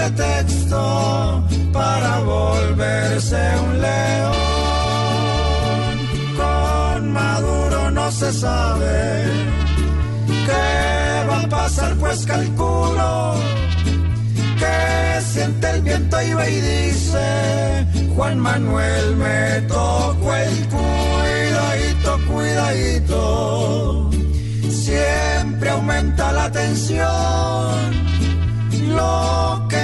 pretexto para volverse un león. Con Maduro no se sabe qué va a pasar, pues calculo que siente el viento y va y dice Juan Manuel me tocó el cuidadito, cuidadito siempre aumenta la tensión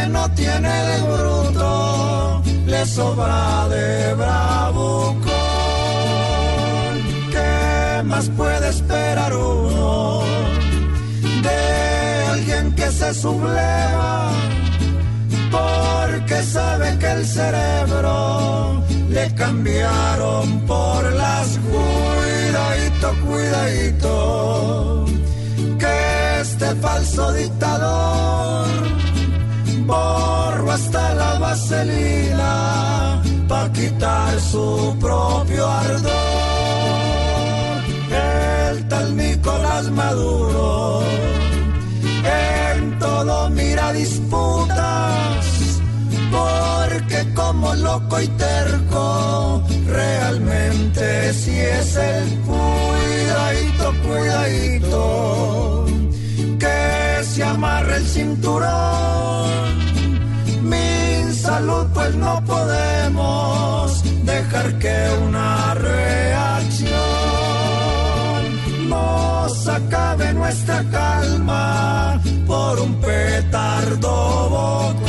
no tiene de bruto le sobra de bravucón. ¿qué más puede esperar uno de alguien que se subleva porque sabe que el cerebro le cambiaron por las cuidadito, cuidadito, que este falso dictador borro hasta la vaselina para quitar su propio ardor. El tal Nicolás Maduro en todo mira disputas, porque como loco y terco, realmente si es el salud pues no podemos dejar que una reacción nos acabe nuestra calma por un petardo.